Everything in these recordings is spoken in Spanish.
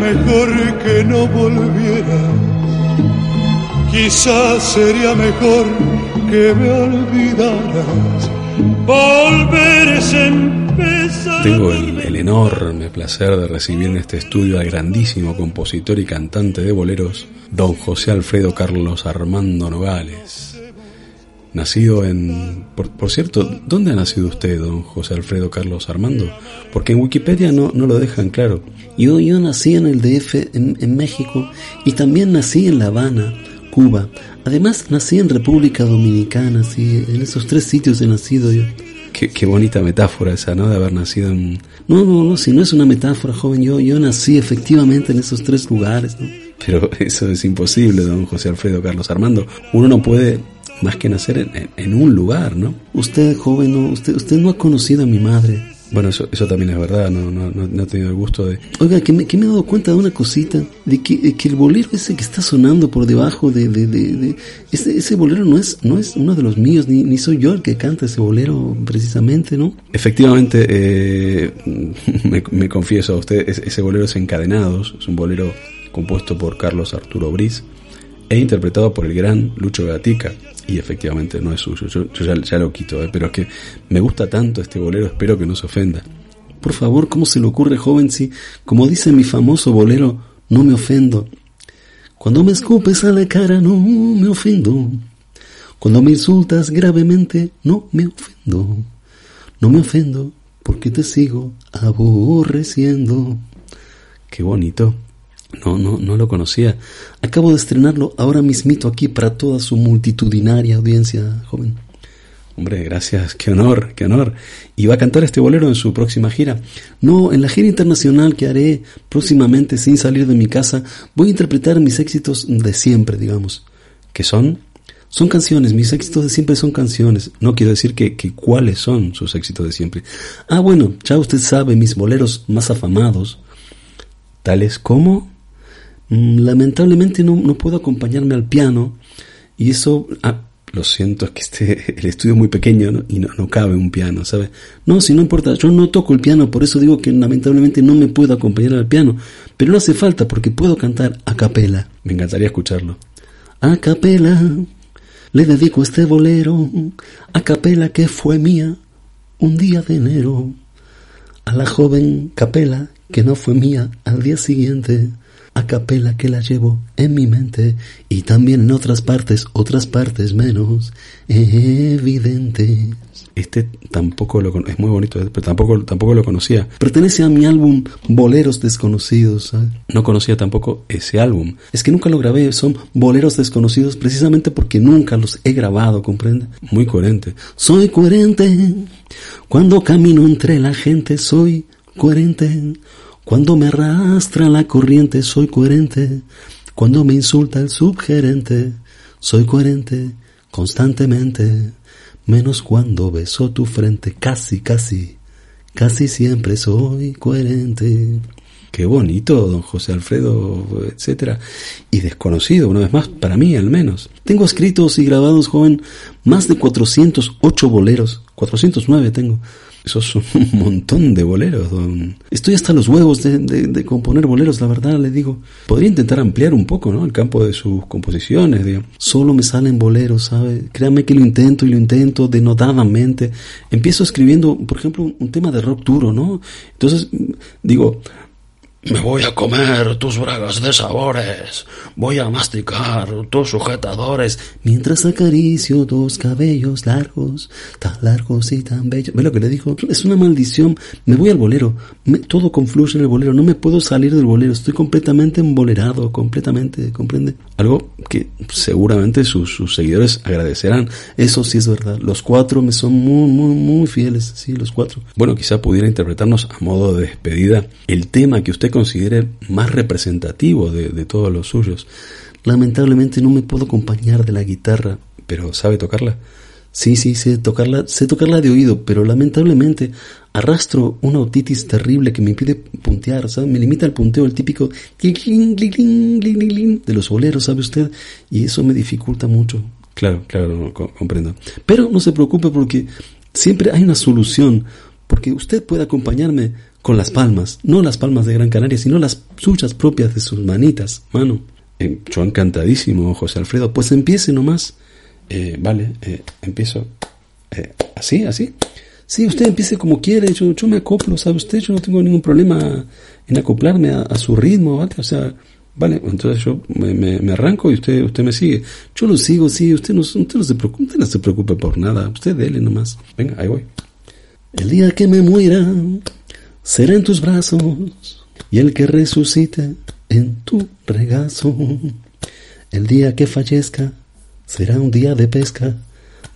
mejor que no volvieras. Quizás sería mejor que me olvidaras. Volver es empezar. Tengo el, el enorme placer de recibir en este estudio al grandísimo compositor y cantante de boleros, don José Alfredo Carlos Armando Nogales. Nacido en... Por, cierto, ¿dónde ha nacido usted, don José Alfredo Carlos Armando? Porque en Wikipedia no, no lo dejan claro. Yo, yo nací en el DF, en, en México, y también nací en La Habana, Cuba. Además, nací en República Dominicana, sí, en esos tres sitios he nacido yo. Qué, qué, bonita metáfora esa, ¿no? De haber nacido en... No, no, no, si no es una metáfora, joven, yo, yo nací efectivamente en esos tres lugares, ¿no? Pero eso es imposible, don José Alfredo Carlos Armando. Uno no puede más que nacer en, en, un lugar, ¿no? Usted, joven, no, usted, usted no ha conocido a mi madre. Bueno, eso, eso también es verdad, no, no, no, he tenido el gusto de... Oiga, que me, que me he dado cuenta de una cosita, de que, de que el bolero ese que está sonando por debajo de... de, de, de ese, ese, bolero no es, no es uno de los míos, ni, ni soy yo el que canta ese bolero precisamente, ¿no? Efectivamente, eh, me, me, confieso a usted, ese bolero es Encadenados, es un bolero compuesto por Carlos Arturo Briz e interpretado por el gran Lucho Gatica. Y efectivamente no es suyo, yo, ya, lo quito, ¿eh? pero es que me gusta tanto este bolero, espero que no se ofenda. Por favor, ¿cómo se le ocurre, joven, si, como dice mi famoso bolero, no me ofendo? Cuando me escupes a la cara, no me ofendo. Cuando me insultas gravemente, no me ofendo. No me ofendo porque te sigo aborreciendo. Qué bonito. No, no, no lo conocía. Acabo de estrenarlo ahora mismito aquí para toda su multitudinaria audiencia, joven. Hombre, gracias, qué honor, qué honor. ¿Y va a cantar este bolero en su próxima gira? No, en la gira internacional que haré próximamente sin salir de mi casa, voy a interpretar mis éxitos de siempre, digamos. ¿Qué son? Son canciones, mis éxitos de siempre son canciones. No quiero decir que, que cuáles son sus éxitos de siempre. Ah, bueno, ya usted sabe mis boleros más afamados. Tales como... Lamentablemente no, no, puedo acompañarme al piano y eso, ah, lo siento, es que este, el estudio es muy pequeño ¿no? y no, no cabe un piano, ¿sabes? No, si no importa, yo no toco el piano, por eso digo que lamentablemente no me puedo acompañar al piano, pero no hace falta porque puedo cantar a capela. Me encantaría escucharlo. A capela, le dedico este bolero, a capela que fue mía un día de enero, a la joven capela que no fue mía al día siguiente a capela que la llevo en mi mente y también en otras partes, otras partes menos evidentes. Este tampoco lo es muy bonito, pero tampoco tampoco lo conocía. Pertenece a mi álbum Boleros Desconocidos. ¿sabes? No conocía tampoco ese álbum. Es que nunca lo grabé, son Boleros Desconocidos precisamente porque nunca los he grabado, ¿comprende? Muy coherente. Soy coherente. Cuando camino entre la gente soy coherente. Cuando me arrastra la corriente soy coherente. Cuando me insulta el subgerente soy coherente constantemente. Menos cuando beso tu frente, casi, casi, casi siempre soy coherente. Qué bonito, don José Alfredo, etcétera. Y desconocido, una vez más, para mí al menos. Tengo escritos y grabados, joven, más de 408 boleros. 409 tengo. Eso es un montón de boleros, don. Estoy hasta los huevos de, de, componer boleros, la verdad, le digo. Podría intentar ampliar un poco, ¿no? El campo de sus composiciones, digamos. Solo me salen boleros, ¿sabe? Créame que lo intento y lo intento denodadamente. Empiezo escribiendo, por ejemplo, un tema de rock duro, ¿no? Entonces, digo, me voy a comer tus bragas de sabores, voy a masticar tus sujetadores, mientras acaricio tus cabellos largos, tan largos y tan bellos. ¿Ve lo que le dijo? Es una maldición. Me voy al bolero, todo confluye en el bolero, no me puedo salir del bolero, estoy completamente embolerado, completamente, ¿comprende? Algo que seguramente sus, sus seguidores agradecerán. Eso sí es verdad. Los cuatro me son muy, muy, muy fieles, sí, los cuatro. Bueno, quizá pudiera interpretarnos a modo de despedida el tema que usted considere más representativo de, de, todos los suyos. Lamentablemente no me puedo acompañar de la guitarra. ¿Pero sabe tocarla? Sí, sí, sé tocarla, sé tocarla de oído, pero lamentablemente arrastro una otitis terrible que me impide puntear, ¿sabe? Me limita el punteo, el típico de los boleros, ¿sabe usted? Y eso me dificulta mucho. Claro, claro, comprendo. Pero no se preocupe porque siempre hay una solución, porque usted puede acompañarme con las palmas, no las palmas de Gran Canaria, sino las suyas propias de sus manitas, mano. Eh, yo encantadísimo, José Alfredo, pues empiece nomás. Eh, vale, eh, empiezo así, así. Sí, usted empiece como quiere, yo, yo me acoplo, ¿sabe usted? Yo no tengo ningún problema en acoplarme a, su ritmo, ¿vale? O sea, vale, entonces yo me, arranco y usted, usted me sigue. Yo lo sigo, sí, usted no, usted no se preocupe, no se preocupe por nada, usted dele nomás. Venga, ahí voy. El día que me muera, será en tus brazos y el que resucite en tu regazo. El día que fallezca será un día de pesca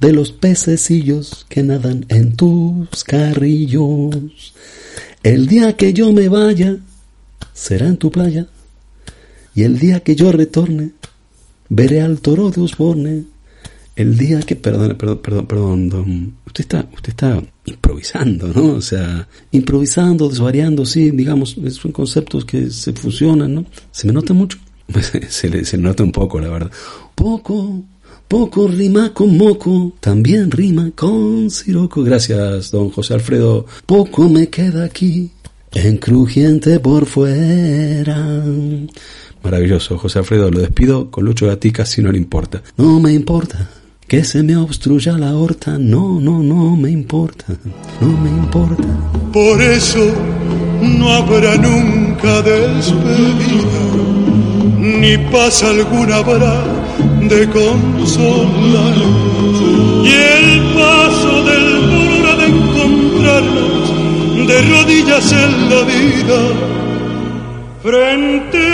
de los pececillos que nadan en tus carrillos. El día que yo me vaya será en tu playa y el día que yo retorne veré al toro de Osborne el día que, perdón, perdón, perdón, perdón, usted está, usted está improvisando, ¿no? O sea, improvisando, desvariando, sí, digamos, son conceptos que se fusionan, ¿no? ¿Se me nota mucho? se, le, se nota un poco, la verdad. Poco, poco rima con moco, también rima con siroco. Gracias, don José Alfredo. Poco me queda aquí, en crujiente por fuera. Maravilloso, José Alfredo, lo despido con Lucho Gatica si no le importa. No me importa que se me obstruya la horta, no, no, no me importa, no me importa. Por eso no habrá nunca despedida, ni paz alguna habrá de consolar. Y el paso del dolor de encontrarnos de rodillas en la vida, frente a.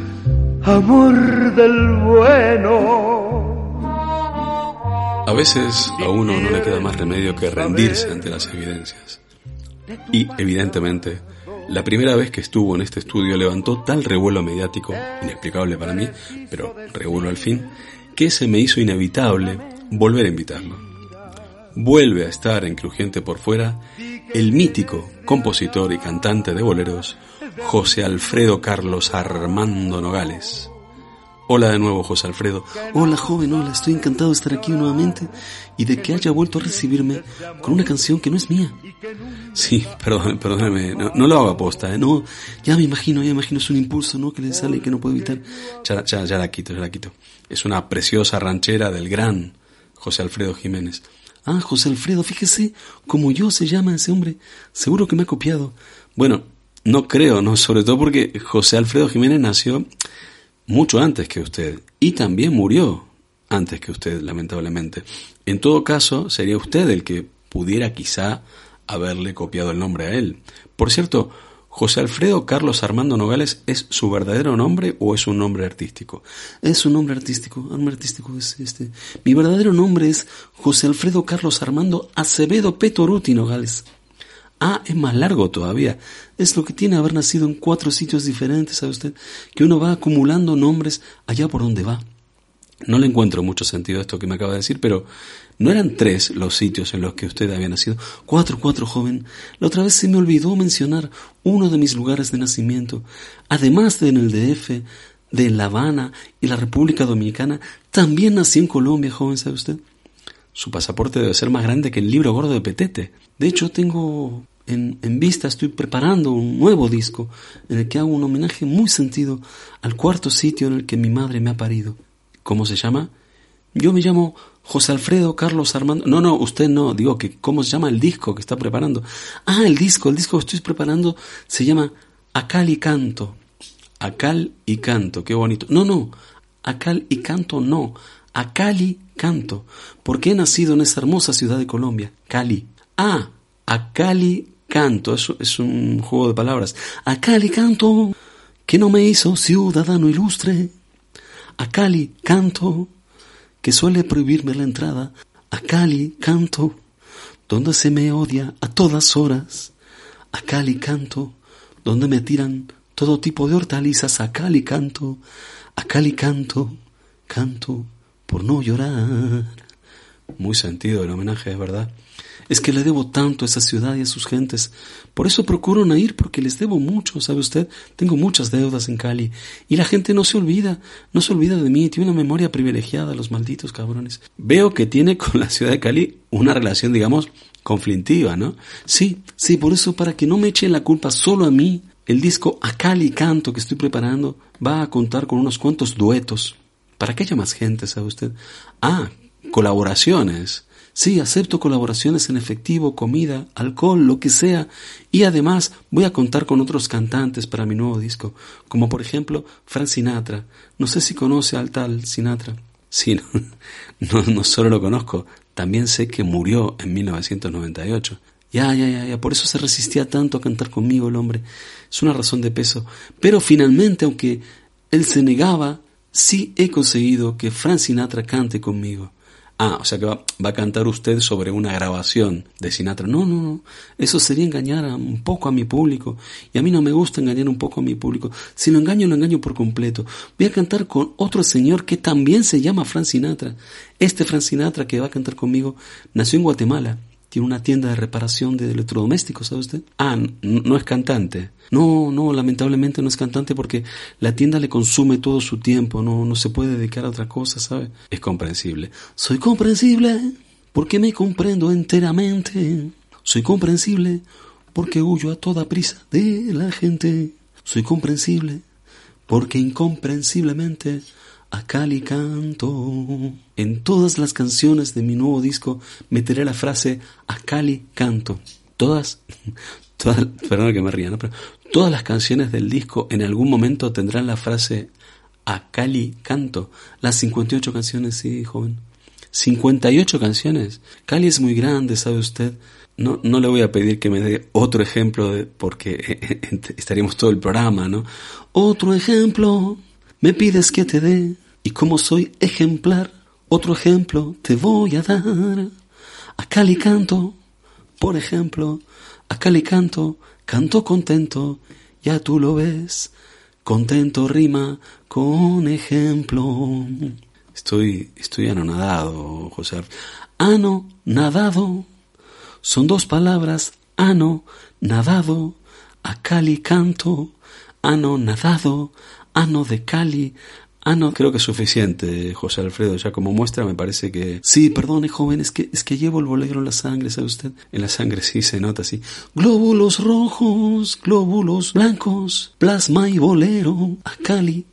amor del bueno. A veces a uno no le queda más remedio que rendirse ante las evidencias. Y, evidentemente, la primera vez que estuvo en este estudio levantó tal revuelo mediático, inexplicable para mí, pero revuelo al fin, que se me hizo inevitable volver a invitarlo. Vuelve a estar en Crujiente por fuera el mítico compositor y cantante de boleros José Alfredo Carlos Armando Nogales. Hola de nuevo, José Alfredo. Hola, joven, hola, estoy encantado de estar aquí nuevamente y de que haya vuelto a recibirme con una canción que no es mía. Sí, perdón, perdóname, no, lo hago aposta, ¿eh? No, ya me imagino, ya me imagino, es un impulso, ¿no? Que le sale y que no puedo evitar. Ya, ya, ya la quito, ya la quito. Es una preciosa ranchera del gran José Alfredo Jiménez. Ah, José Alfredo, fíjese como yo se llama ese hombre. Seguro que me ha copiado. Bueno, no creo, no, sobre todo porque José Alfredo Jiménez nació mucho antes que usted y también murió antes que usted, lamentablemente. En todo caso, sería usted el que pudiera quizá haberle copiado el nombre a él. Por cierto, ¿José Alfredo Carlos Armando Nogales es su verdadero nombre o es un nombre artístico? Es un nombre artístico, nombre artístico es este. Mi verdadero nombre es José Alfredo Carlos Armando Acevedo Petoruti Nogales. Ah, es más largo todavía. Es lo que tiene haber nacido en cuatro sitios diferentes, ¿sabe usted? Que uno va acumulando nombres allá por donde va. No le encuentro mucho sentido a esto que me acaba de decir, pero no eran tres los sitios en los que usted había nacido. Cuatro, cuatro, joven. La otra vez se me olvidó mencionar uno de mis lugares de nacimiento. Además de en el DF, de La Habana y la República Dominicana, también nací en Colombia, joven, ¿sabe usted? Su pasaporte debe ser más grande que el libro gordo de Petete. De hecho, tengo en, vista, estoy preparando un nuevo disco en el que hago un homenaje muy sentido al cuarto sitio en el que mi madre me ha parido. ¿Cómo se llama? Yo me llamo José Alfredo Carlos Armando. No, no, usted no. Digo que cómo se llama el disco que está preparando. Ah, el disco, el disco que estoy preparando se llama Acal y Canto. Acal y Canto, qué bonito. No, no, Acal y Canto no. Acali Canto. Porque he nacido en esa hermosa ciudad de Colombia, Cali. Ah, Acali Canto. Eso es un juego de palabras. Acali Canto, que no me hizo ciudadano ilustre. Acali Canto que suele prohibirme la entrada a Cali canto, donde se me odia a todas horas. A Cali canto, donde me tiran todo tipo de hortalizas. A Cali canto, a Cali canto, canto por no llorar. Muy sentido el homenaje, es verdad. Es que le debo tanto a esa ciudad y a sus gentes. Por eso procuro no ir, porque les debo mucho, ¿sabe usted? Tengo muchas deudas en Cali. Y la gente no se olvida, no se olvida de mí. Tiene una memoria privilegiada, los malditos cabrones. Veo que tiene con la ciudad de Cali una relación, digamos, conflictiva, ¿no? Sí, sí, por eso, para que no me echen la culpa solo a mí, el disco A Cali Canto que estoy preparando va a contar con unos cuantos duetos. ¿Para que haya más gente, sabe usted? Ah, colaboraciones. Sí, acepto colaboraciones en efectivo, comida, alcohol, lo que sea. Y además voy a contar con otros cantantes para mi nuevo disco, como por ejemplo Frank Sinatra. No sé si conoce al tal Sinatra. Sí, no, no, solo lo conozco, también sé que murió en 1998. Ya, ya, ya, ya, por eso se resistía tanto a cantar conmigo el hombre. Es una razón de peso. Pero finalmente, aunque él se negaba, sí he conseguido que Frank Sinatra cante conmigo. Ah, o sea que va, a cantar usted sobre una grabación de Sinatra. No, no, no. Eso sería engañar un poco a mi público. Y a mí no me gusta engañar un poco a mi público. Si lo engaño, lo engaño por completo. Voy a cantar con otro señor que también se llama Frank Sinatra. Este Frank Sinatra que va a cantar conmigo nació en Guatemala tiene una tienda de reparación de electrodomésticos, ¿sabe usted? Ah, no, es cantante. No, no, lamentablemente no es cantante porque la tienda le consume todo su tiempo, no, no se puede dedicar a otra cosa, ¿sabe? Es comprensible. Soy comprensible porque me comprendo enteramente. Soy comprensible porque huyo a toda prisa de la gente. Soy comprensible porque incomprensiblemente a Cali canto. En todas las canciones de mi nuevo disco meteré la frase a Cali canto. Todas, todas, perdón que me ría, ¿no? pero todas las canciones del disco en algún momento tendrán la frase a Cali canto. Las 58 canciones, sí, joven. 58 canciones. Cali es muy grande, ¿sabe usted? No, no le voy a pedir que me dé otro ejemplo de, porque estaríamos todo el programa, ¿no? Otro ejemplo me pides que te dé, y como soy ejemplar, otro ejemplo te voy a dar. A Cali canto, por ejemplo, a Cali canto, canto contento, ya tú lo ves, contento rima con ejemplo. Estoy, estoy anonadado, José. Ano, nadado, son dos palabras, ano, nadado, a Cali canto, ano, nadado, ano de Cali, ano, creo que es suficiente, José Alfredo, ya como muestra me parece que... Sí, perdone, joven, es que, es que llevo el bolero en la sangre, ¿sabe usted? En la sangre sí se nota así. Glóbulos rojos, glóbulos blancos, plasma y bolero, a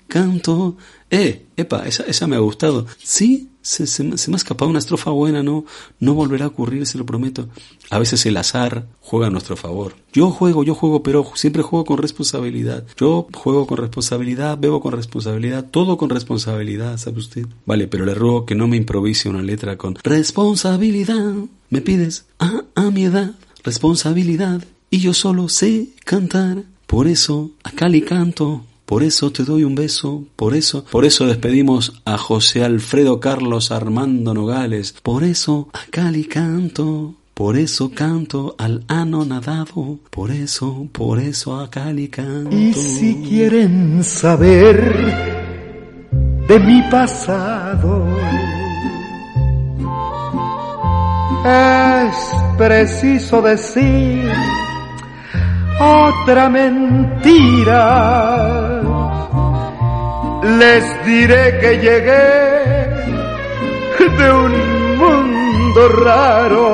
canto. Eh, epa, esa, esa me ha gustado. Sí, se, me ha escapado una estrofa buena, no, no volverá a ocurrir, se lo prometo. A veces el azar juega a nuestro favor. Yo juego, yo juego, pero siempre juego con responsabilidad. Yo juego con responsabilidad, bebo con responsabilidad, todo con responsabilidad, ¿sabe usted? Vale, pero le ruego que no me improvise una letra con responsabilidad. Me pides a, a mi edad responsabilidad y yo solo sé cantar. Por eso acá le canto por eso te doy un beso, por eso, por eso despedimos a José Alfredo Carlos Armando Nogales, por eso a Cali canto, por eso canto al anonadado, por eso, por eso a Cali canto. Y si quieren saber de mi pasado, es preciso decir otra mentira les diré que llegué de un mundo raro,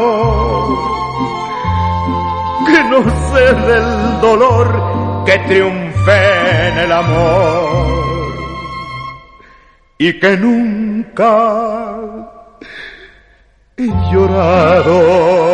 que no sé del dolor que triunfe en el amor. y que nunca he llorado.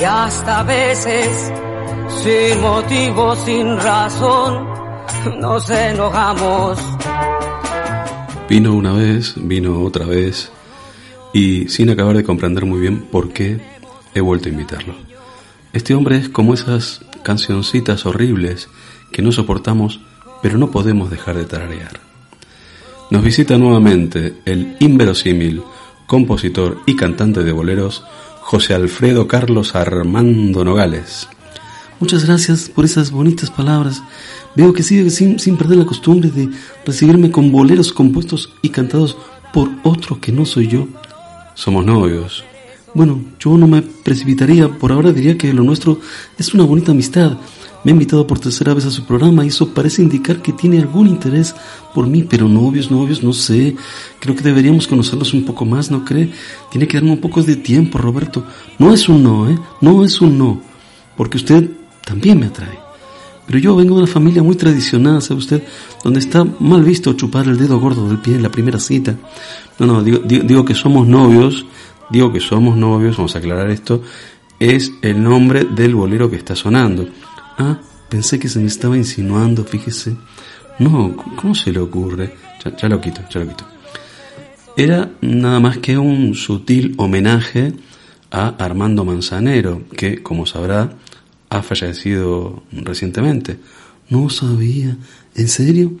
y hasta veces sin motivo, sin razón, nos enojamos. Vino una vez, vino otra vez y sin acabar de comprender muy bien por qué he vuelto a invitarlo. Este hombre es como esas cancioncitas horribles que no soportamos pero no podemos dejar de tararear. Nos visita nuevamente el inverosímil compositor y cantante de boleros José Alfredo Carlos Armando Nogales. Muchas gracias por esas bonitas palabras. Veo que sigue sin, sin perder la costumbre de recibirme con boleros compuestos y cantados por otro que no soy yo. Somos novios. Bueno, yo no me precipitaría, por ahora diría que lo nuestro es una bonita amistad, me ha invitado por tercera vez a su programa y eso parece indicar que tiene algún interés por mí, pero novios, novios, no sé. Creo que deberíamos conocerlos un poco más, ¿no cree? Tiene que darme un poco de tiempo, Roberto. No es un no, ¿eh? No es un no. Porque usted también me atrae. Pero yo vengo de una familia muy tradicional, ¿sabe usted? Donde está mal visto chupar el dedo gordo del pie en la primera cita. No, no, digo, digo, digo que somos novios, digo que somos novios, vamos a aclarar esto, es el nombre del bolero que está sonando. Ah, pensé que se me estaba insinuando, fíjese. No, ¿cómo se le ocurre? Ya, lo quito, ya lo quito. Era nada más que un sutil homenaje a Armando Manzanero, que, como sabrá, ha fallecido recientemente. No sabía. ¿En serio?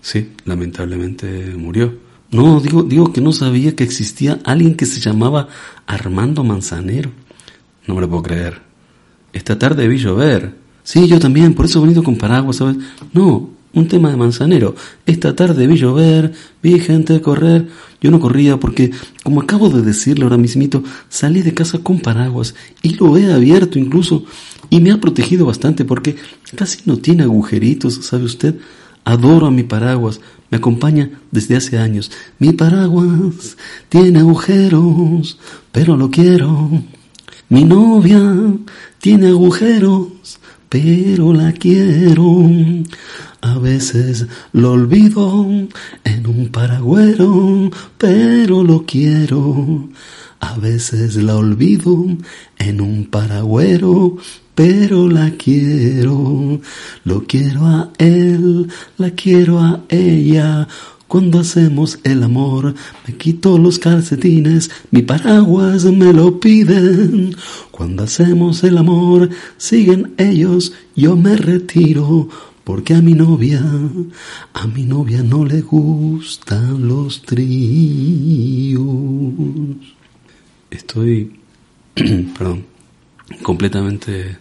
Sí, lamentablemente murió. No, digo, digo que no sabía que existía alguien que se llamaba Armando Manzanero. No me lo puedo creer. Esta tarde vi llover. Sí, yo también, por eso he venido con paraguas, ¿sabes? No, un tema de manzanero. Esta tarde vi llover, vi gente correr. Yo no corría porque, como acabo de decirle ahora mismito, salí de casa con paraguas y lo he abierto incluso y me ha protegido bastante porque casi no tiene agujeritos, ¿sabe usted? Adoro a mi paraguas, me acompaña desde hace años. Mi paraguas tiene agujeros, pero lo quiero. Mi novia tiene agujeros, pero la quiero. A veces lo olvido en un paragüero, pero lo quiero. A veces la olvido en un paragüero, pero la quiero. Lo quiero a él, la quiero a ella. Cuando hacemos el amor, me quito los calcetines, mi paraguas me lo piden. Cuando hacemos el amor, siguen ellos, yo me retiro. Porque a mi novia, a mi novia no le gustan los tríos. Estoy, perdón, completamente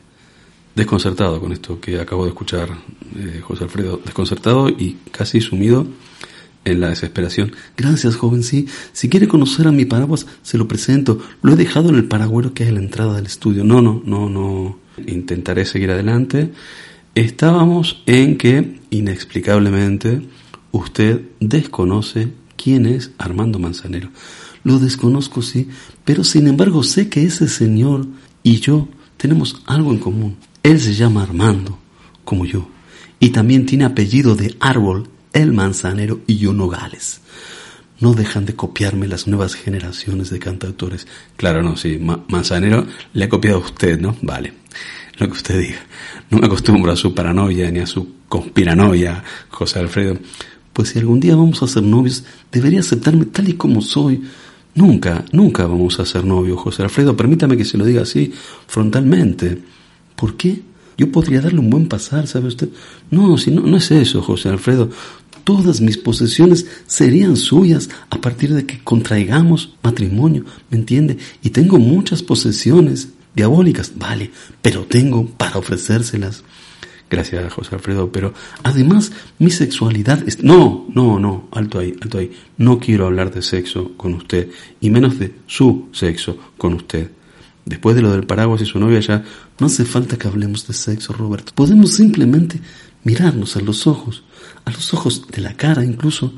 desconcertado con esto que acabo de escuchar, eh, José Alfredo, desconcertado y casi sumido en la desesperación. Gracias, joven, sí. Si quiere conocer a mi paraguas, se lo presento. Lo he dejado en el paragüero que a la entrada del estudio. No, no, no, no. Intentaré seguir adelante. Estábamos en que, inexplicablemente, usted desconoce quién es Armando Manzanero. Lo desconozco, sí, pero sin embargo sé que ese señor y yo tenemos algo en común. Él se llama Armando, como yo, y también tiene apellido de árbol el Manzanero y yo Nogales. No dejan de copiarme las nuevas generaciones de cantautores. Claro, no, sí, Manzanero le ha copiado a usted, ¿no? Vale, lo que usted diga. No me acostumbro a su paranoia ni a su conspiranoia, José Alfredo. Pues si algún día vamos a ser novios, debería aceptarme tal y como soy. Nunca, nunca vamos a ser novios, José Alfredo. Permítame que se lo diga así, frontalmente. ¿Por qué? Yo podría darle un buen pasar, ¿sabe usted? No, si no, no es eso, José Alfredo. Todas mis posesiones serían suyas a partir de que contraigamos matrimonio, ¿me entiende? Y tengo muchas posesiones diabólicas, vale, pero tengo para ofrecérselas. Gracias, José Alfredo, pero además mi sexualidad es... No, no, no, alto ahí, alto ahí. No quiero hablar de sexo con usted, y menos de su sexo con usted. Después de lo del paraguas y su novia ya, no hace falta que hablemos de sexo, Roberto. Podemos simplemente mirarnos a los ojos, a los ojos de la cara incluso,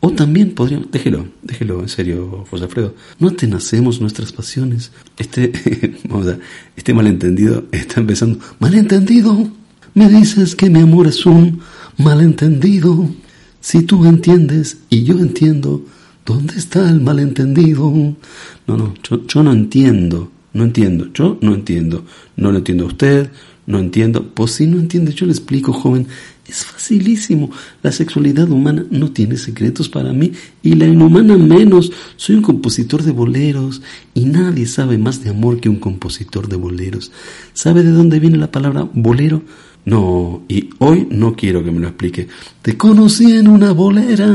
o también podríamos, déjelo, déjelo en serio, José Alfredo, no atenacemos nuestras pasiones. Este, este malentendido está empezando. ¿Malentendido? Me dices que mi amor es un malentendido. Si tú entiendes y yo entiendo, ¿dónde está el malentendido? No, no, yo, yo no entiendo, no entiendo, yo no entiendo, no lo entiendo a usted, no entiendo. Pues si no entiende, yo le explico, joven. Es facilísimo. La sexualidad humana no tiene secretos para mí y la inhumana menos. Soy un compositor de boleros y nadie sabe más de amor que un compositor de boleros. ¿Sabe de dónde viene la palabra bolero? No, y hoy no quiero que me lo explique. Te conocí en una bolera,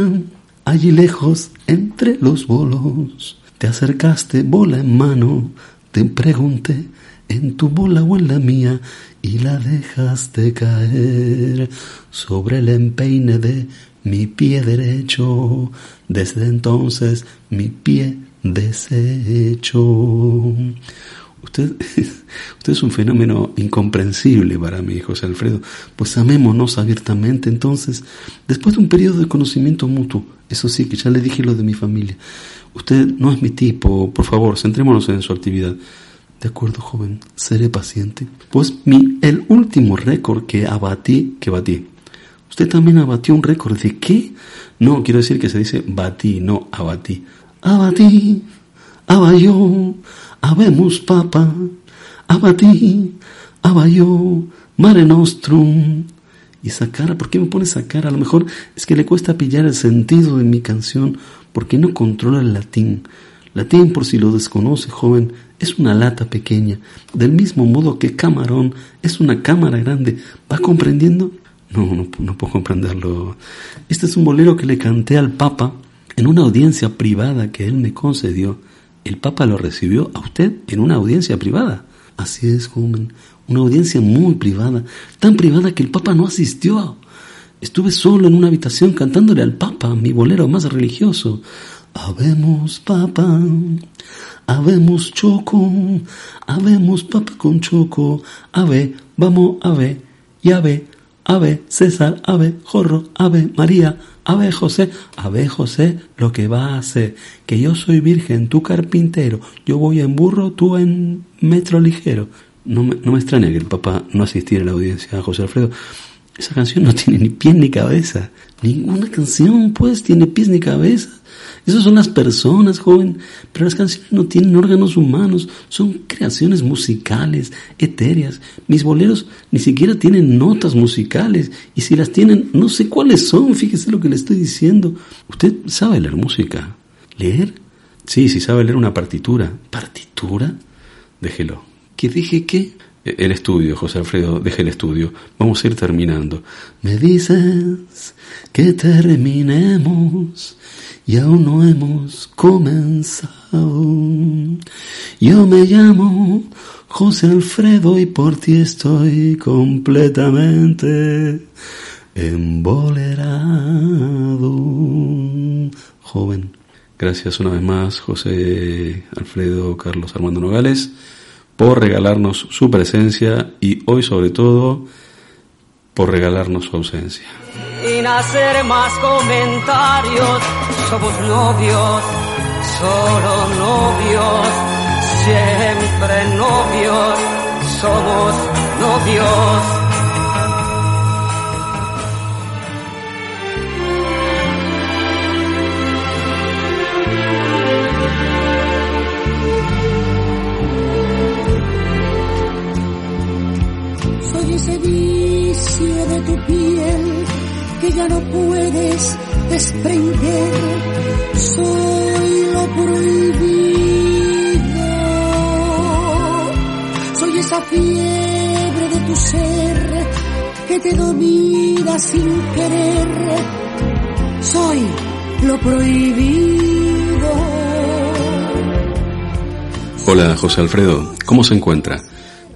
allí lejos, entre los bolos. Te acercaste, bola en mano, te pregunté, en tu bola o en la mía, y la dejaste caer sobre el empeine de mi pie derecho. Desde entonces mi pie deshecho. Usted, usted es un fenómeno incomprensible para mí, José Alfredo. Pues amémonos abiertamente entonces, después de un periodo de conocimiento mutuo. Eso sí, que ya le dije lo de mi familia. Usted no es mi tipo, por favor, centrémonos en su actividad. De acuerdo, joven, seré paciente. Pues mi, el último récord que abatí, que batí. Usted también abatió un récord de qué? No, quiero decir que se dice batí, no abatí. Abatí, abayó, habemos papa, abatí, abayó, mare nostrum. Y esa cara, ¿por qué me pone esa cara? A lo mejor es que le cuesta pillar el sentido de mi canción porque no controla el latín. Latín, por si lo desconoce, joven, es una lata pequeña, del mismo modo que camarón es una cámara grande. ¿Va comprendiendo? No, no, no puedo comprenderlo. Este es un bolero que le canté al Papa en una audiencia privada que él me concedió. El Papa lo recibió a usted en una audiencia privada. Así es, joven, una audiencia muy privada, tan privada que el Papa no asistió. Estuve solo en una habitación cantándole al Papa, mi bolero más religioso. Habemos papa, habemos choco, habemos papa con choco, ave, vamos ave, y ave, ave César, ave Jorro, ave María, ave José, ave José, lo que va a hacer, que yo soy virgen, tú carpintero, yo voy en burro, tú en metro ligero. No me, no me extraña que el papá no asistiera a la audiencia, José Alfredo. Esa canción no tiene ni pies ni cabeza. Ninguna canción, pues, tiene pies ni cabeza. Esas son las personas, joven, pero las canciones no tienen órganos humanos, son creaciones musicales, etéreas. Mis boleros ni siquiera tienen notas musicales, y si las tienen, no sé cuáles son, fíjese lo que le estoy diciendo. ¿Usted sabe leer música? ¿Leer? Sí, sí sabe leer una partitura. ¿Partitura? Déjelo. ¿Qué dije qué? El estudio, José Alfredo, deje el estudio. Vamos a ir terminando. Me dices que terminemos y aún no hemos comenzado. Yo me llamo José Alfredo y por ti estoy completamente embolerado. Joven. Gracias una vez más, José Alfredo Carlos Armando Nogales, por regalarnos su presencia y hoy sobre todo por regalarnos su ausencia sin hacer más comentarios. Somos novios, solo novios, siempre novios, somos novios. Piel que ya no puedes desprender. Soy lo prohibido. Soy esa fiebre de tu ser que te domina sin querer. soy lo prohibido. Hola, José Alfredo, ¿cómo se encuentra?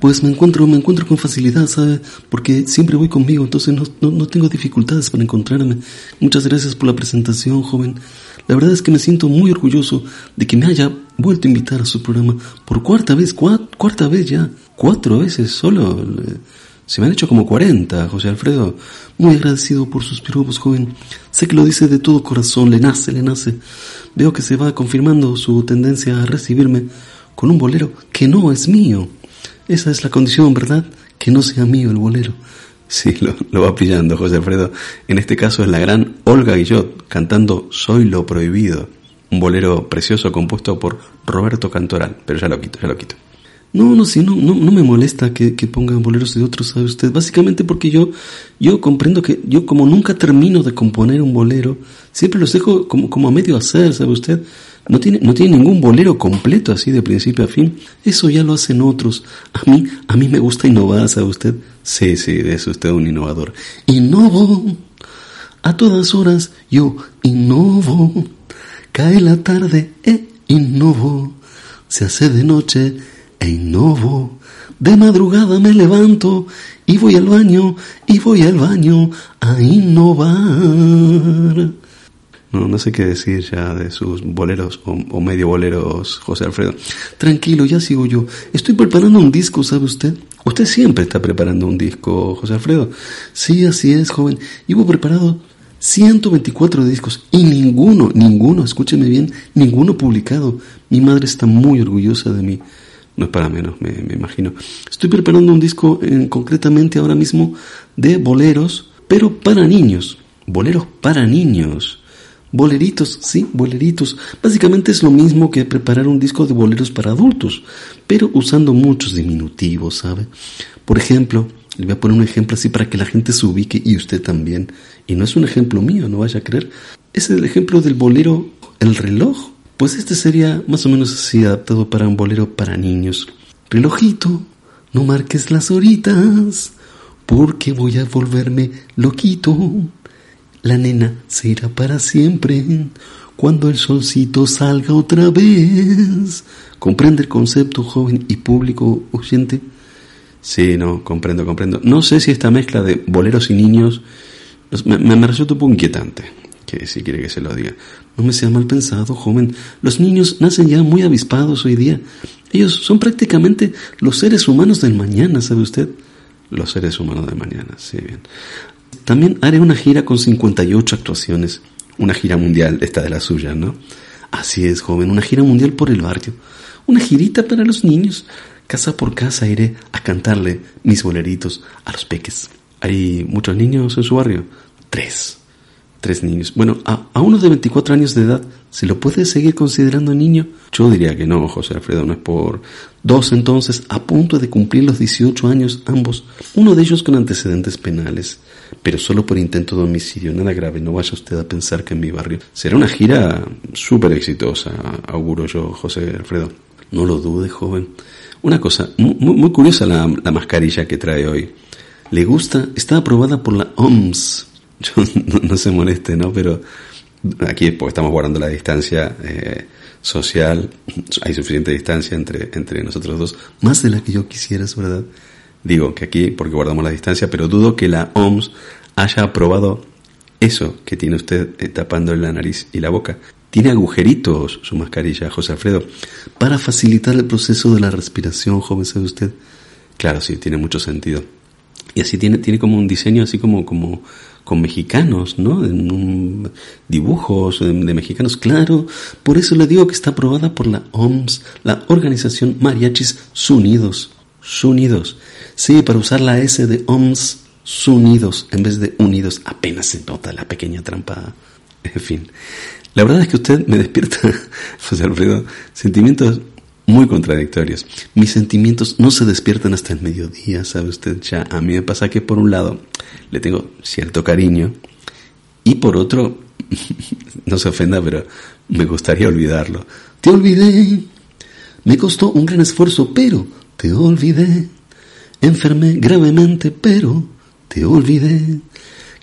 Pues me encuentro, me encuentro con facilidad, ¿sabe? Porque siempre voy conmigo, entonces no, no, no tengo dificultades para encontrarme. Muchas gracias por la presentación, joven. La verdad es que me siento muy orgulloso de que me haya vuelto a invitar a su programa por cuarta vez, cuarta vez ya, cuatro veces solo. Se me han hecho como cuarenta, José Alfredo. Muy agradecido por sus piropos, joven. Sé que lo dice de todo corazón, le nace, le nace. Veo que se va confirmando su tendencia a recibirme con un bolero que no es mío. Esa es la condición, ¿verdad? Que no sea mío el bolero. Sí, lo, va pillando José Alfredo. En este caso es la gran Olga Guillot cantando Soy lo prohibido, un bolero precioso compuesto por Roberto Cantoral, pero ya lo quito, ya lo quito. No, no, sí, no, no, no me molesta que, que, pongan boleros de otros, ¿sabe usted? Básicamente porque yo, yo comprendo que yo como nunca termino de componer un bolero, siempre los dejo como, como a medio hacer, ¿sabe usted? No tiene, no tiene ningún bolero completo así de principio a fin. Eso ya lo hacen otros. A mí, a mí me gusta innovar, ¿sabe usted? Sí, sí, es usted un innovador. Innovo. A todas horas yo innovo. Cae la tarde e innovo. Se hace de noche e innovo. De madrugada me levanto y voy al baño y voy al baño a innovar. No, no sé qué decir ya de sus boleros o, medio boleros, José Alfredo. Tranquilo, ya sigo yo. Estoy preparando un disco, ¿sabe usted? Usted siempre está preparando un disco, José Alfredo. Sí, así es, joven. Llevo preparado 124 discos y ninguno, ninguno, escúcheme bien, ninguno publicado. Mi madre está muy orgullosa de mí. No es para menos, me, me imagino. Estoy preparando un disco en, concretamente ahora mismo de boleros, pero para niños. Boleros para niños. Boleritos, sí, boleritos. Básicamente es lo mismo que preparar un disco de boleros para adultos, pero usando muchos diminutivos, ¿sabe? Por ejemplo, le voy a poner un ejemplo así para que la gente se ubique y usted también. Y no es un ejemplo mío, no vaya a creer. Es el ejemplo del bolero El reloj. Pues este sería más o menos así adaptado para un bolero para niños. Relojito, no marques las horitas, porque voy a volverme loquito. La nena se irá para siempre cuando el solcito salga otra vez. ¿Comprende el concepto, joven y público oyente? Sí, no, comprendo, comprendo. No sé si esta mezcla de boleros y niños me, me, resulta un poco inquietante, que si quiere que se lo diga. No me sea mal pensado, joven. Los niños nacen ya muy avispados hoy día. Ellos son prácticamente los seres humanos del mañana, ¿sabe usted? Los seres humanos del mañana, sí, bien. También haré una gira con 58 actuaciones. Una gira mundial, esta de la suya, ¿no? Así es, joven, una gira mundial por el barrio. Una girita para los niños. Casa por casa iré a cantarle mis boleritos a los peques. ¿Hay muchos niños en su barrio? Tres. Tres niños. Bueno, a, a uno de 24 años de edad, ¿se lo puede seguir considerando niño? Yo diría que no, José Alfredo, no es por... Dos entonces, a punto de cumplir los 18 años ambos, uno de ellos con antecedentes penales pero solo por intento de homicidio, nada grave, no vaya usted a pensar que en mi barrio. Será una gira súper exitosa, auguro yo, José Alfredo. No lo dude, joven. Una cosa, muy, muy curiosa la, la, mascarilla que trae hoy. ¿Le gusta? Está aprobada por la OMS. Yo, no, se moleste, ¿no? Pero aquí pues, estamos guardando la distancia eh, social, hay suficiente distancia entre, entre nosotros dos. Más de la que yo quisiera, es verdad. Digo que aquí, porque guardamos la distancia, pero dudo que la OMS haya aprobado eso que tiene usted eh, tapándole la nariz y la boca. Tiene agujeritos su mascarilla, José Alfredo. Para facilitar el proceso de la respiración, joven, ¿sabe usted? Claro, sí, tiene mucho sentido. Y así tiene, tiene como un diseño así como, como con mexicanos, ¿no? Dibujos de, de, mexicanos, claro. Por eso le digo que está aprobada por la OMS, la Organización Mariachis Unidos. Unidos. Sí, para usar la S de OMS, unidos en vez de unidos, apenas se nota la pequeña trampa. En fin, la verdad es que usted me despierta, José Alfredo, sentimientos muy contradictorios. Mis sentimientos no se despiertan hasta el mediodía, ¿sabe usted? Ya a mí me pasa que por un lado le tengo cierto cariño y por otro, no se ofenda, pero me gustaría olvidarlo. Te olvidé. Me costó un gran esfuerzo, pero te olvidé. Enfermé gravemente, pero te olvidé.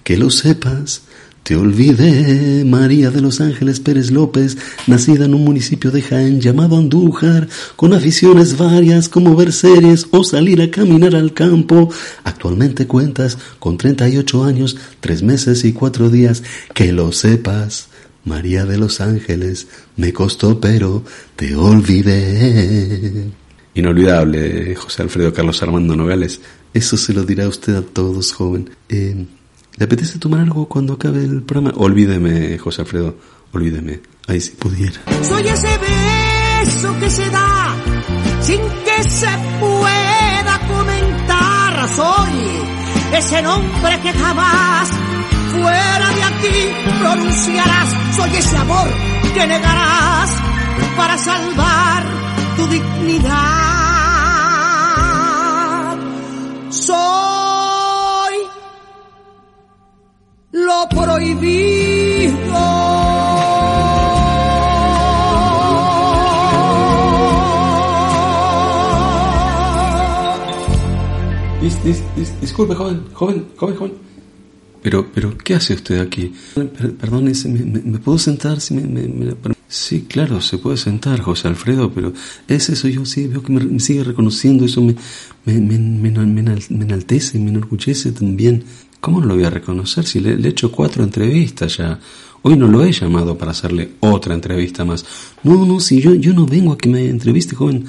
Que lo sepas, te olvidé, María de los Ángeles Pérez López, nacida en un municipio de Jaén llamado Andújar, con aficiones varias como ver series o salir a caminar al campo. Actualmente cuentas con 38 años, 3 meses y 4 días, que lo sepas. María de los Ángeles, me costó pero te olvidé. Inolvidable, José Alfredo Carlos Armando Nogales. Eso se lo dirá usted a todos, joven. Eh, ¿Le apetece tomar algo cuando acabe el programa? Olvídeme, José Alfredo, olvídeme. Ahí si pudiera. Soy ese beso que se da sin que se pueda comentar. Soy ese nombre que jamás fuera de aquí pronunciarás. Soy ese amor que negarás para salvar tu dignidad. Soy lo prohibido. Dis, dis, dis, disculpe, joven, joven, joven, joven. Pero, pero, ¿qué hace usted aquí? Per- Perdone, ¿se ¿me, puedo sentar? Si me, me- Sí, claro, se puede sentar, José Alfredo, pero Ese soy yo, sí, veo que me, sigue reconociendo, eso me, me, me, me, me enal- me enaltece, me enorgullece también. ¿cómo no lo voy a reconocer si le, le he hecho cuatro entrevistas ya? Hoy no lo he llamado para hacerle otra entrevista más. No, no, si yo, yo no vengo a que me entreviste, joven.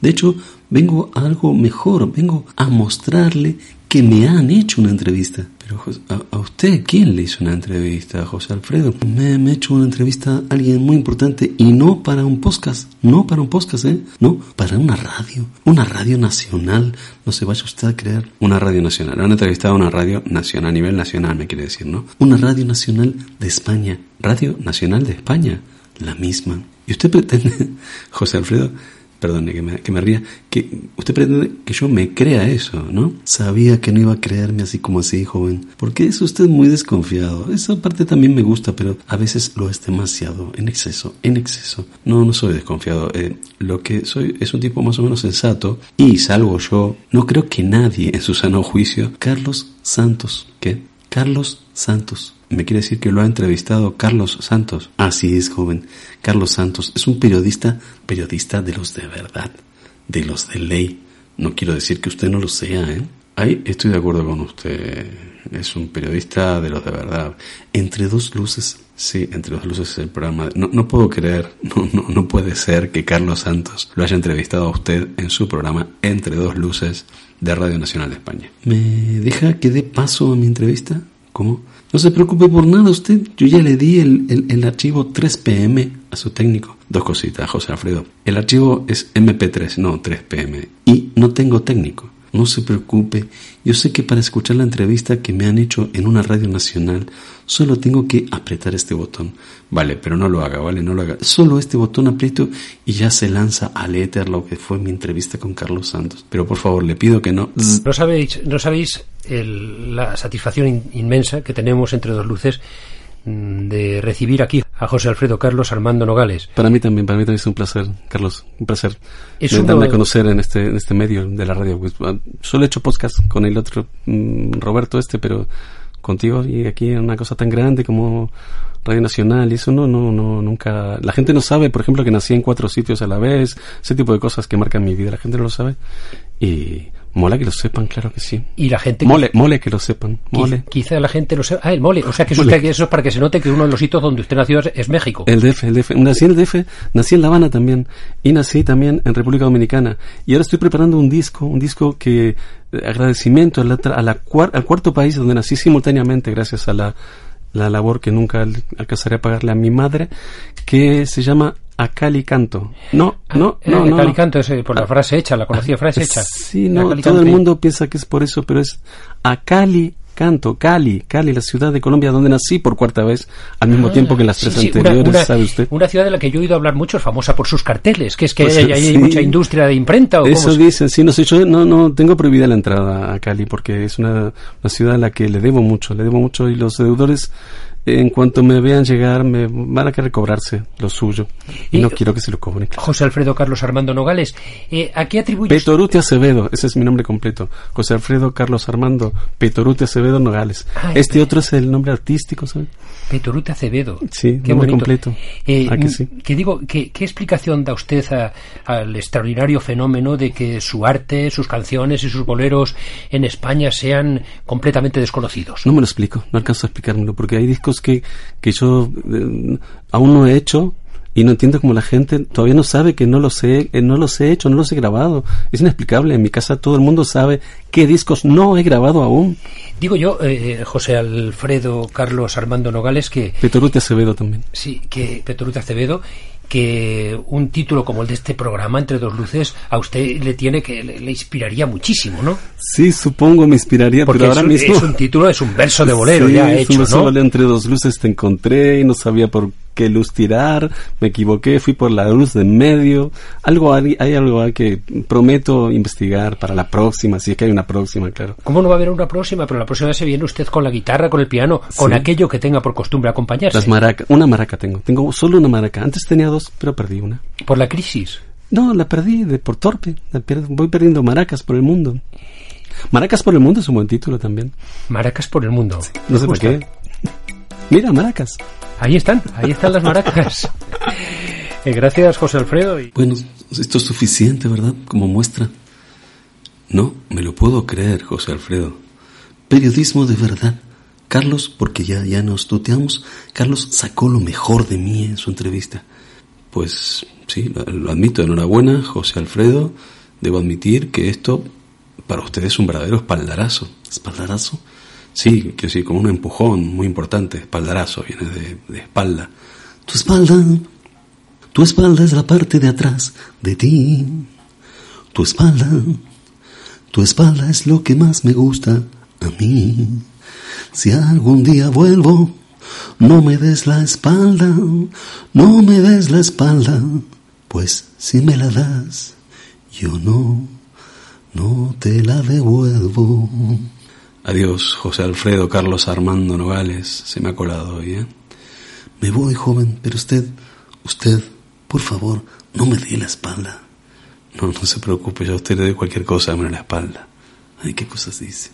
De hecho, vengo a algo mejor, vengo a mostrarle que me han hecho una entrevista. Pero a, usted, ¿quién le hizo una entrevista, José Alfredo? Me, ha hecho una entrevista a alguien muy importante y no para un podcast, no para un podcast, ¿eh? No, para una radio, una radio nacional, no se vaya usted a creer. Una radio nacional. Han entrevistado a una radio nacional, a nivel nacional, me quiere decir, ¿no? Una radio nacional de España, Radio Nacional de España. la misma. ¿Y usted pretende, José Alfredo, perdone que me, que me ría, que usted pretende que yo me crea eso, ¿no? Sabía que no iba a creerme así como así, joven. Porque es usted muy desconfiado. Esa parte también me gusta, pero a veces lo es demasiado, en exceso, en exceso. No, no soy desconfiado. Eh, lo que soy es un tipo más o menos sensato y salvo yo, no creo que nadie en su sano juicio... Carlos Santos. ¿Qué? Carlos Santos. ¿Me quiere decir que lo ha entrevistado Carlos Santos? Así es, joven. Carlos Santos es un periodista, periodista de los de verdad, de los de ley. No quiero decir que usted no lo sea, ¿eh? Ahí estoy de acuerdo con usted. Es un periodista de los de verdad. Entre dos luces. Sí, entre dos luces es el programa. No, no puedo creer, no, no, no puede ser que Carlos Santos lo haya entrevistado a usted en su programa Entre dos luces de Radio Nacional de España. ¿Me deja que dé paso a mi entrevista? ¿Cómo? No se preocupe por nada usted. Yo ya le di el, el, archivo 3PM a su técnico. Dos cositas, José Alfredo. El archivo es MP3, no 3PM. Y no tengo técnico. No se preocupe. Yo sé que para escuchar la entrevista que me han hecho en una radio nacional, solo tengo que apretar este botón. Vale, pero no lo haga, ¿vale? No lo haga. Solo este botón aprieto y ya se lanza al éter lo que fue mi entrevista con Carlos Santos. Pero por favor, le pido que no... No sabéis, no sabéis el- la satisfacción in- inmensa que tenemos entre dos luces mm, de recibir aquí a José Alfredo Carlos Armando Nogales. Para mí también, para mí también es un placer, Carlos, un placer Es de uno darme a conocer en este, en este medio de la radio. Pues, ah, solo he hecho podcast con el otro mm, Roberto este, pero contigo y aquí en una cosa tan grande como Radio Nacional y eso no, no, no, nunca. La gente no sabe, por ejemplo, que nací en cuatro sitios a la vez, ese tipo de cosas que marcan mi vida. La gente no lo sabe y mola que lo sepan, claro que sí. Y la gente... Mole, mole que lo sepan, mole. Quizá la gente lo sepa. Ah, el mole. O sea que eso, Mole. eso es para que se note que uno de los sitios donde usted nació es, México. El DF, el DF. Nací en el DF, nací en La Habana también y nací también en República Dominicana. Y ahora estoy preparando un disco, un disco que eh, agradecimiento a la, a la cuar- al cuarto país donde nací simultáneamente gracias a la, la labor que nunca al- alcanzaré a pagarle a mi madre, que se llama Acali Canto. No, no, no, no. Canto es eh, por la frase hecha, la conocida frase hecha. Sí, no, todo el mundo piensa que es por eso, pero es a Cali canto, Cali, Cali, la ciudad de Colombia donde nací por cuarta vez, al mismo Ah, tiempo que las tres sí, anteriores, una, ¿sabe usted? Una ciudad de la que yo he oído hablar mucho, es famosa por sus carteles, que es que Pues, hay, hay sí. mucha industria de imprenta. ¿o Eso dicen, sí, no sé, yo no, no tengo prohibida la entrada a Cali porque es una, una ciudad a la que le debo mucho, le debo mucho y los deudores en cuanto me vean llegar, me van a querer cobrarse lo suyo. Y, no quiero que se lo cobren. José Alfredo Carlos Armando Nogales, eh, ¿a qué atribuye? Petoruti Acevedo, ese es mi nombre completo. José Alfredo Carlos Armando Petoruti Acevedo Nogales. Ah, este otro es el nombre artístico, ¿sabes? Petoruti Acevedo. Sí, qué nombre completo. Eh, que sí? Que digo, ¿qué, explicación da usted al extraordinario fenómeno de que su arte, sus canciones y sus boleros en España sean completamente desconocidos? No me lo explico, no alcanzo a explicármelo, porque hay discos que, que yo eh, aún no he hecho y no entiendo cómo la gente todavía no sabe que no los he, eh, no los he hecho, no los he grabado. Es inexplicable. En mi casa todo el mundo sabe qué discos no he grabado aún. Digo yo, eh, José Alfredo Carlos Armando Nogales, que... Petorute Acevedo también. Sí, que Petorute Acevedo, que un título como el de este programa, Entre dos luces, a usted le tiene que le, inspiraría muchísimo, ¿no? Sí, supongo me inspiraría, Porque pero ahora mismo es un título, es un verso de bolero ya hecho, ¿no? Entre dos luces te encontré y no sabía por qué luz tirar, me equivoqué, fui por la luz de medio. Algo hay, hay algo que prometo investigar para la próxima, si es que hay una próxima, claro. ¿Cómo no va a haber una próxima? Pero la próxima se viene usted con la guitarra, con el piano, con aquello que tenga por costumbre acompañarse. Las maracas, una maraca tengo, tengo solo una maraca. Antes tenía dos, pero perdí una. ¿Por la crisis? No, la perdí de por torpe. voy perdiendo maracas por el mundo. Maracas por el mundo es un buen título también. Maracas por el mundo. no sé por qué. Mira, maracas. Ahí están, ahí están las maracas. Eh, gracias, José Alfredo. Bueno, esto es suficiente, ¿verdad? Como muestra. No, me lo puedo creer, José Alfredo. Periodismo de verdad. Carlos, porque ya, ya nos tuteamos, Carlos sacó lo mejor de mí en su entrevista. Pues sí, lo, admito, enhorabuena, José Alfredo. Debo admitir que esto para usted es un verdadero espaldarazo. ¿Espaldarazo? Sí, que sí, como un empujón muy importante, espaldarazo, viene de, de espalda. Tu espalda, tu espalda es la parte de atrás de ti. Tu espalda, tu espalda es lo que más me gusta a mí. Si algún día vuelvo, no me des la espalda, no me des la espalda, pues si me la das, yo no, no te la devuelvo. Adiós, José Alfredo Carlos Armando Nogales. Se me ha colado hoy, ¿eh? Me voy, joven, pero usted, usted, por favor, no me dé la espalda. No, no se preocupe, yo a usted le doy cualquier cosa menos la espalda. Ay, qué cosas dice.